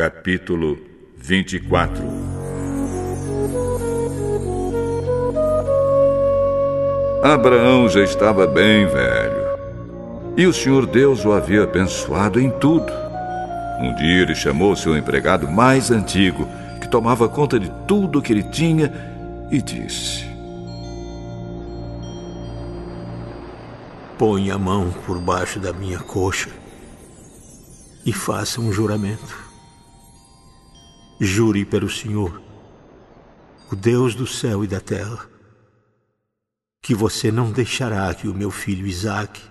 Capítulo 24 Abraão já estava bem velho. E o Senhor Deus o havia abençoado em tudo. Um dia ele chamou seu empregado mais antigo, que tomava conta de tudo que ele tinha, e disse: Põe a mão por baixo da minha coxa e faça um juramento. Jure pelo Senhor, o Deus do céu e da terra, que você não deixará que o meu filho Isaque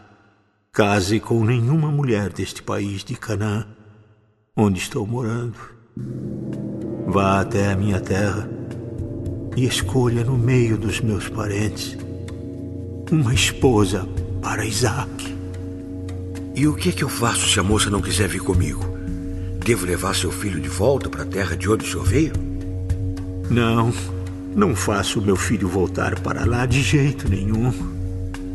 case com nenhuma mulher deste país de Canaã, onde estou morando. Vá até a minha terra e escolha no meio dos meus parentes uma esposa para Isaac. E o que é que eu faço se a moça não quiser vir comigo? Devo levar seu filho de volta para a terra de onde o senhor veio? Não, não faço meu filho voltar para lá de jeito nenhum.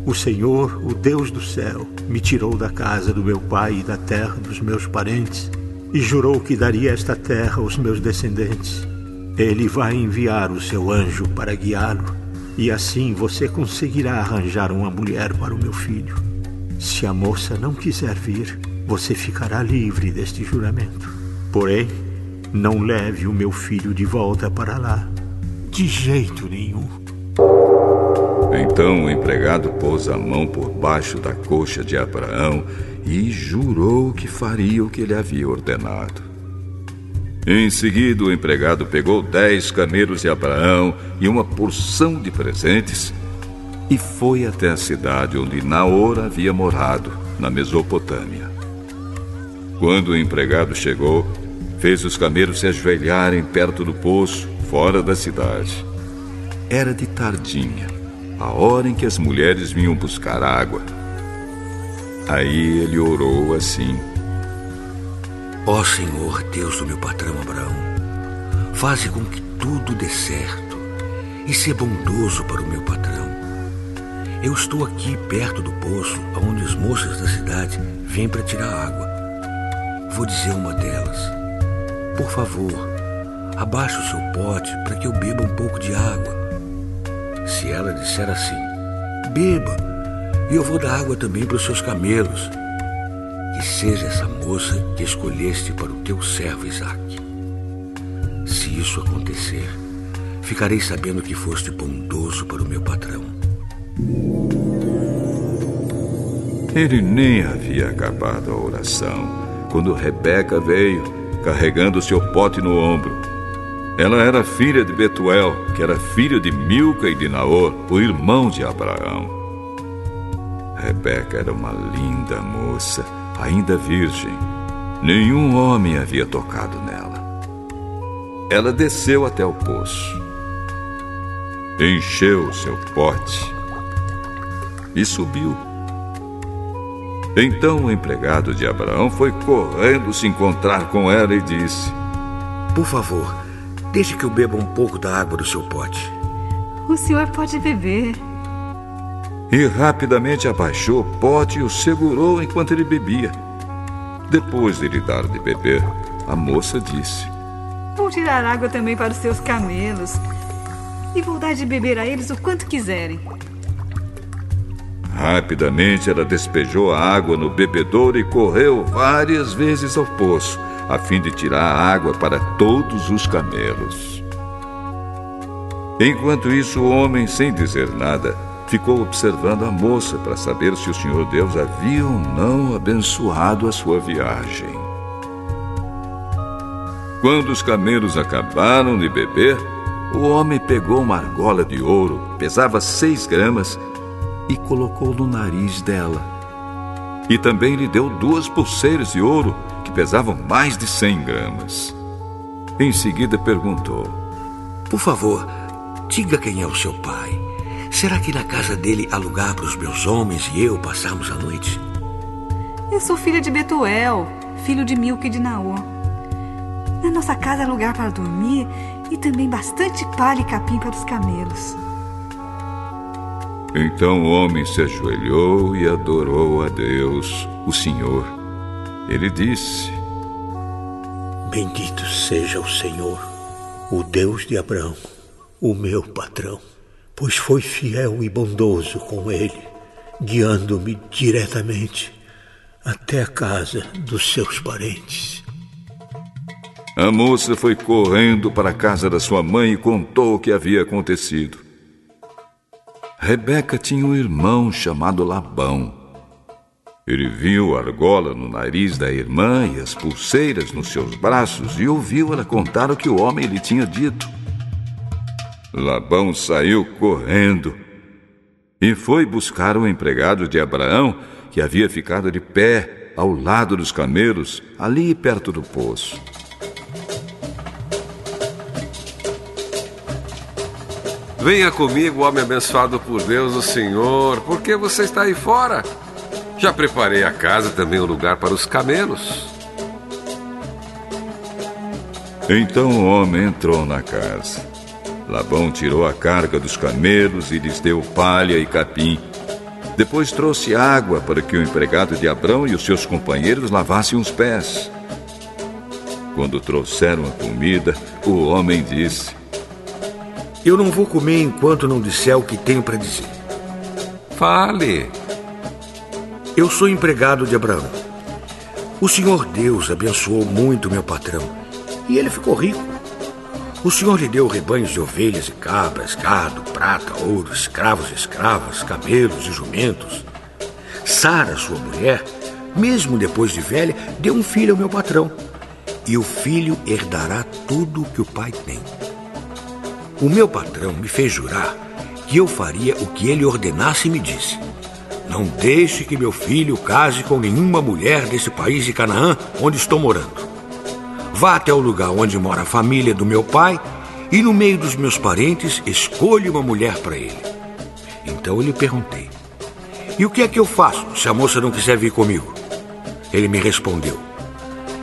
O Senhor, o Deus do céu, me tirou da casa do meu pai e da terra dos meus parentes e jurou que daria esta terra aos meus descendentes. Ele vai enviar o seu anjo para guiá-lo e assim você conseguirá arranjar uma mulher para o meu filho. Se a moça não quiser vir, você ficará livre deste juramento. Porém, não leve o meu filho de volta para lá. De jeito nenhum. Então o empregado pôs a mão por baixo da coxa de Abraão e jurou que faria o que ele havia ordenado. Em seguida, o empregado pegou dez camelos de Abraão e uma porção de presentes e foi até a cidade onde Naor havia morado, na Mesopotâmia. Quando o empregado chegou, fez os camelos se ajoelharem perto do poço, fora da cidade. Era de tardinha, a hora em que as mulheres vinham buscar água. Aí ele orou assim. Ó Senhor, Deus do meu patrão Abraão, faze com que tudo dê certo e seja bondoso para o meu patrão. Eu estou aqui perto do poço, onde as moças da cidade vêm para tirar água. Vou dizer uma delas: Por favor, abaixe o seu pote para que eu beba um pouco de água. Se ela disser assim: Beba, e eu vou dar água também para os seus camelos que seja essa moça que escolheste para o teu servo Isaque. Se isso acontecer, ficarei sabendo que foste bondoso para o meu patrão. Ele nem havia acabado a oração quando Rebeca veio, carregando seu pote no ombro. Ela era filha de Betuel, que era filho de Milca e de Naor, o irmão de Abraão. Rebeca era uma linda moça ainda virgem. Nenhum homem havia tocado nela. Ela desceu até o poço, encheu seu pote e subiu. Então o empregado de Abraão foi correndo se encontrar com ela e disse: Por favor, deixe que eu beba um pouco da água do seu pote. O senhor pode beber e rapidamente abaixou o pote e o segurou enquanto ele bebia. Depois de lhe dar de beber, a moça disse: Vou tirar água também para os seus camelos e vou dar de beber a eles o quanto quiserem. Rapidamente ela despejou a água no bebedouro e correu várias vezes ao poço, a fim de tirar a água para todos os camelos. Enquanto isso, o homem, sem dizer nada, ficou observando a moça para saber se o Senhor Deus havia ou não abençoado a sua viagem. Quando os camelos acabaram de beber, o homem pegou uma argola de ouro, pesava seis gramas, e colocou no nariz dela. E também lhe deu duas pulseiras de ouro, que pesavam mais de cem gramas. Em seguida perguntou: Por favor, diga quem é o seu pai. Será que na casa dele há lugar para os meus homens e eu passarmos a noite? Eu sou filha de Betuel, filho de Milca e de Naor. Na nossa casa há lugar para dormir e também bastante palha e capim para os camelos. Então o homem se ajoelhou e adorou a Deus, o Senhor. Ele disse: Bendito seja o Senhor, o Deus de Abraão, o meu patrão, pois foi fiel e bondoso com ele, guiando-me diretamente até a casa dos seus parentes. A moça foi correndo para a casa da sua mãe e contou o que havia acontecido. Rebeca tinha um irmão chamado Labão. Ele viu a argola no nariz da irmã e as pulseiras nos seus braços e ouviu ela contar o que o homem lhe tinha dito. Labão saiu correndo e foi buscar o empregado de Abraão que havia ficado de pé ao lado dos camelos, ali perto do poço. Venha comigo, homem abençoado por Deus, o Senhor, porque você está aí fora. Já preparei a casa também o lugar para os camelos. Então o homem entrou na casa. Labão tirou a carga dos camelos e lhes deu palha e capim. Depois trouxe água para que o empregado de Abrão e os seus companheiros lavassem os pés. Quando trouxeram a comida, o homem disse: Eu não vou comer enquanto não disser o que tenho para dizer. Fale. Eu sou empregado de Abraão. O Senhor Deus abençoou muito meu patrão e ele ficou rico. O Senhor lhe deu rebanhos de ovelhas e cabras, gado, prata, ouro, escravos e escravas, camelos e jumentos. Sara, sua mulher, mesmo depois de velha, deu um filho ao meu patrão. E o filho herdará tudo o que o pai tem. O meu patrão me fez jurar que eu faria o que ele ordenasse e me disse: Não deixe que meu filho case com nenhuma mulher desse país de Canaã onde estou morando. Vá até o lugar onde mora a família do meu pai e, no meio dos meus parentes, escolha uma mulher para ele. Então eu lhe perguntei: E o que é que eu faço se a moça não quiser vir comigo? Ele me respondeu: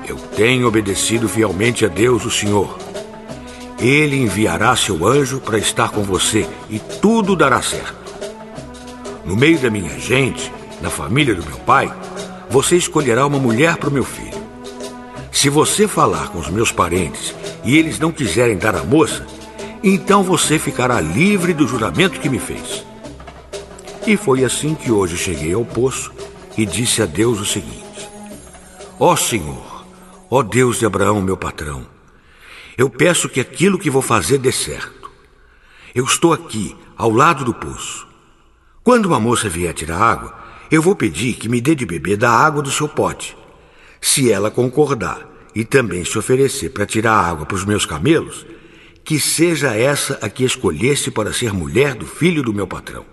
Eu tenho obedecido fielmente a Deus, o Senhor. Ele enviará seu anjo para estar com você e tudo dará certo. No meio da minha gente, na família do meu pai, você escolherá uma mulher para o meu filho. Se você falar com os meus parentes e eles não quiserem dar a moça, então você ficará livre do juramento que me fez. E foi assim que hoje cheguei ao poço e disse a Deus o seguinte: Ó Senhor, ó Deus de Abraão, meu patrão, eu peço que aquilo que vou fazer dê certo. Eu estou aqui, ao lado do poço. Quando uma moça vier tirar água, eu vou pedir que me dê de beber da água do seu pote. Se ela concordar e também se oferecer para tirar água para os meus camelos, que seja essa a que escolhesse para ser mulher do filho do meu patrão.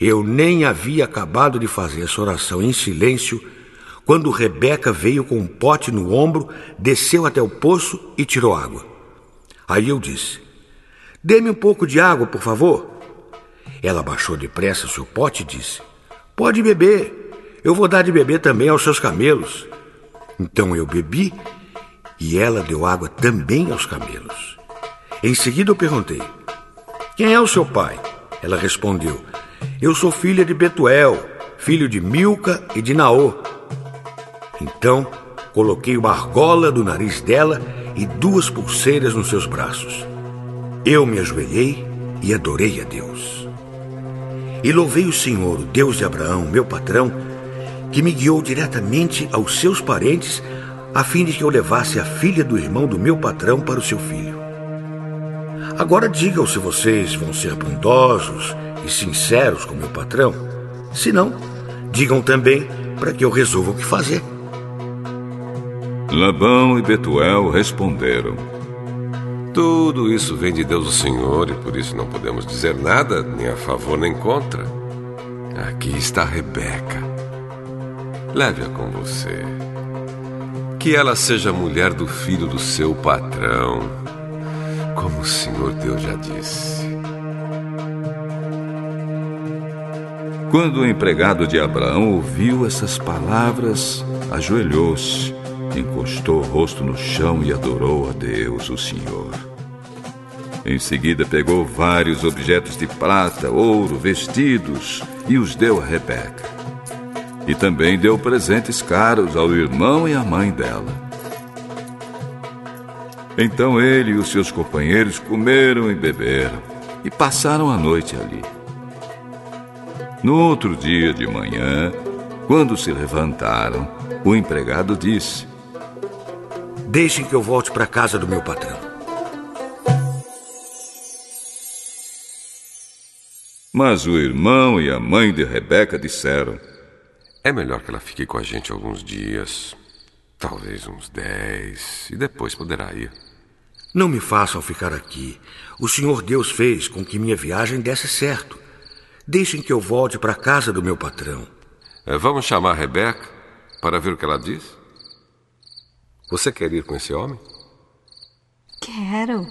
Eu nem havia acabado de fazer essa oração em silêncio quando Rebeca veio com um pote no ombro, desceu até o poço e tirou água. Aí eu disse: Dê-me um pouco de água, por favor. Ela baixou depressa seu pote e disse: Pode beber. Eu vou dar de beber também aos seus camelos. Então eu bebi e ela deu água também aos camelos. Em seguida eu perguntei: Quem é o seu pai? Ela respondeu: Eu sou filha de Betuel, filho de Milca e de Naô. Então coloquei uma argola do nariz dela e duas pulseiras nos seus braços. Eu me ajoelhei e adorei a Deus. E louvei o Senhor, o Deus de Abraão, meu patrão, que me guiou diretamente aos seus parentes a fim de que eu levasse a filha do irmão do meu patrão para o seu filho. Agora digam se vocês vão ser bondosos e sinceros com meu patrão. Se não, digam também para que eu resolva o que fazer. Labão e Betuel responderam: Tudo isso vem de Deus o Senhor e por isso não podemos dizer nada, nem a favor nem contra. Aqui está Rebeca leve-a com você. Que ela seja mulher do filho do seu patrão, como o Senhor Deus já disse. Quando o empregado de Abraão ouviu essas palavras, ajoelhou-se, encostou o rosto no chão e adorou a Deus, o Senhor. Em seguida, pegou vários objetos de prata, ouro, vestidos e os deu a Rebeca e também deu presentes caros ao irmão e à mãe dela. Então ele e os seus companheiros comeram e beberam e passaram a noite ali. No outro dia de manhã, quando se levantaram, o empregado disse: Deixem que eu volte para a casa do meu patrão. Mas o irmão e a mãe de Rebeca disseram: É melhor que ela fique com a gente alguns dias, talvez uns dez, e depois poderá ir. Não me façam ficar aqui. O Senhor Deus fez com que minha viagem desse certo. Deixem que eu volte para a casa do meu patrão. É, vamos chamar Rebeca para ver o que ela diz? Você quer ir com esse homem? Quero.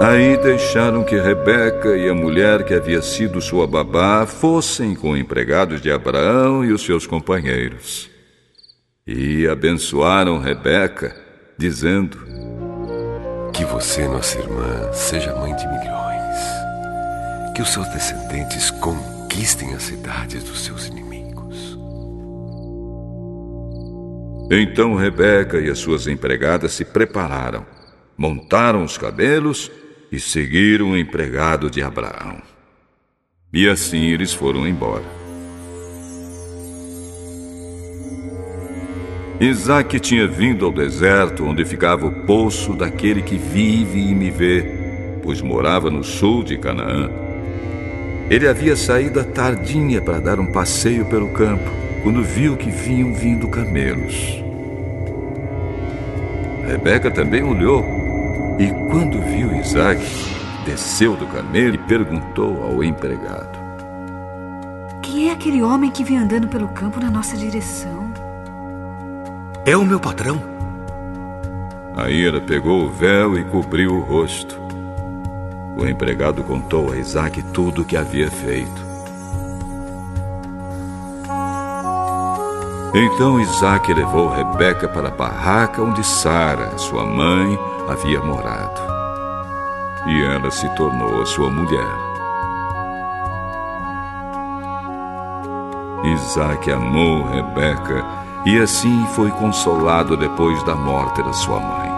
Aí deixaram que Rebeca e a mulher que havia sido sua babá fossem com empregados de Abraão e os seus companheiros. E abençoaram Rebeca, dizendo: Que você, nossa irmã, seja mãe de milhões. Que os seus descendentes conquistem as cidades dos seus inimigos. Então Rebeca e as suas empregadas se prepararam, montaram os cabelos e seguiram o empregado de Abraão. E assim eles foram embora. Isaac tinha vindo ao deserto onde ficava o poço daquele que vive e me vê, pois morava no sul de Canaã. Ele havia saído à tardinha para dar um passeio pelo campo, quando viu que vinham vindo camelos. Rebeca também olhou e quando viu Isaac, desceu do camelo e perguntou ao empregado: Quem é aquele homem que vem andando pelo campo na nossa direção? É o meu patrão. Aí ela pegou o véu e cobriu o rosto. O empregado contou a Isaac tudo o que havia feito. Então Isaac levou Rebeca para a barraca onde Sara, sua mãe, havia morado. E ela se tornou sua mulher. Isaac amou Rebeca e assim foi consolado depois da morte da sua mãe.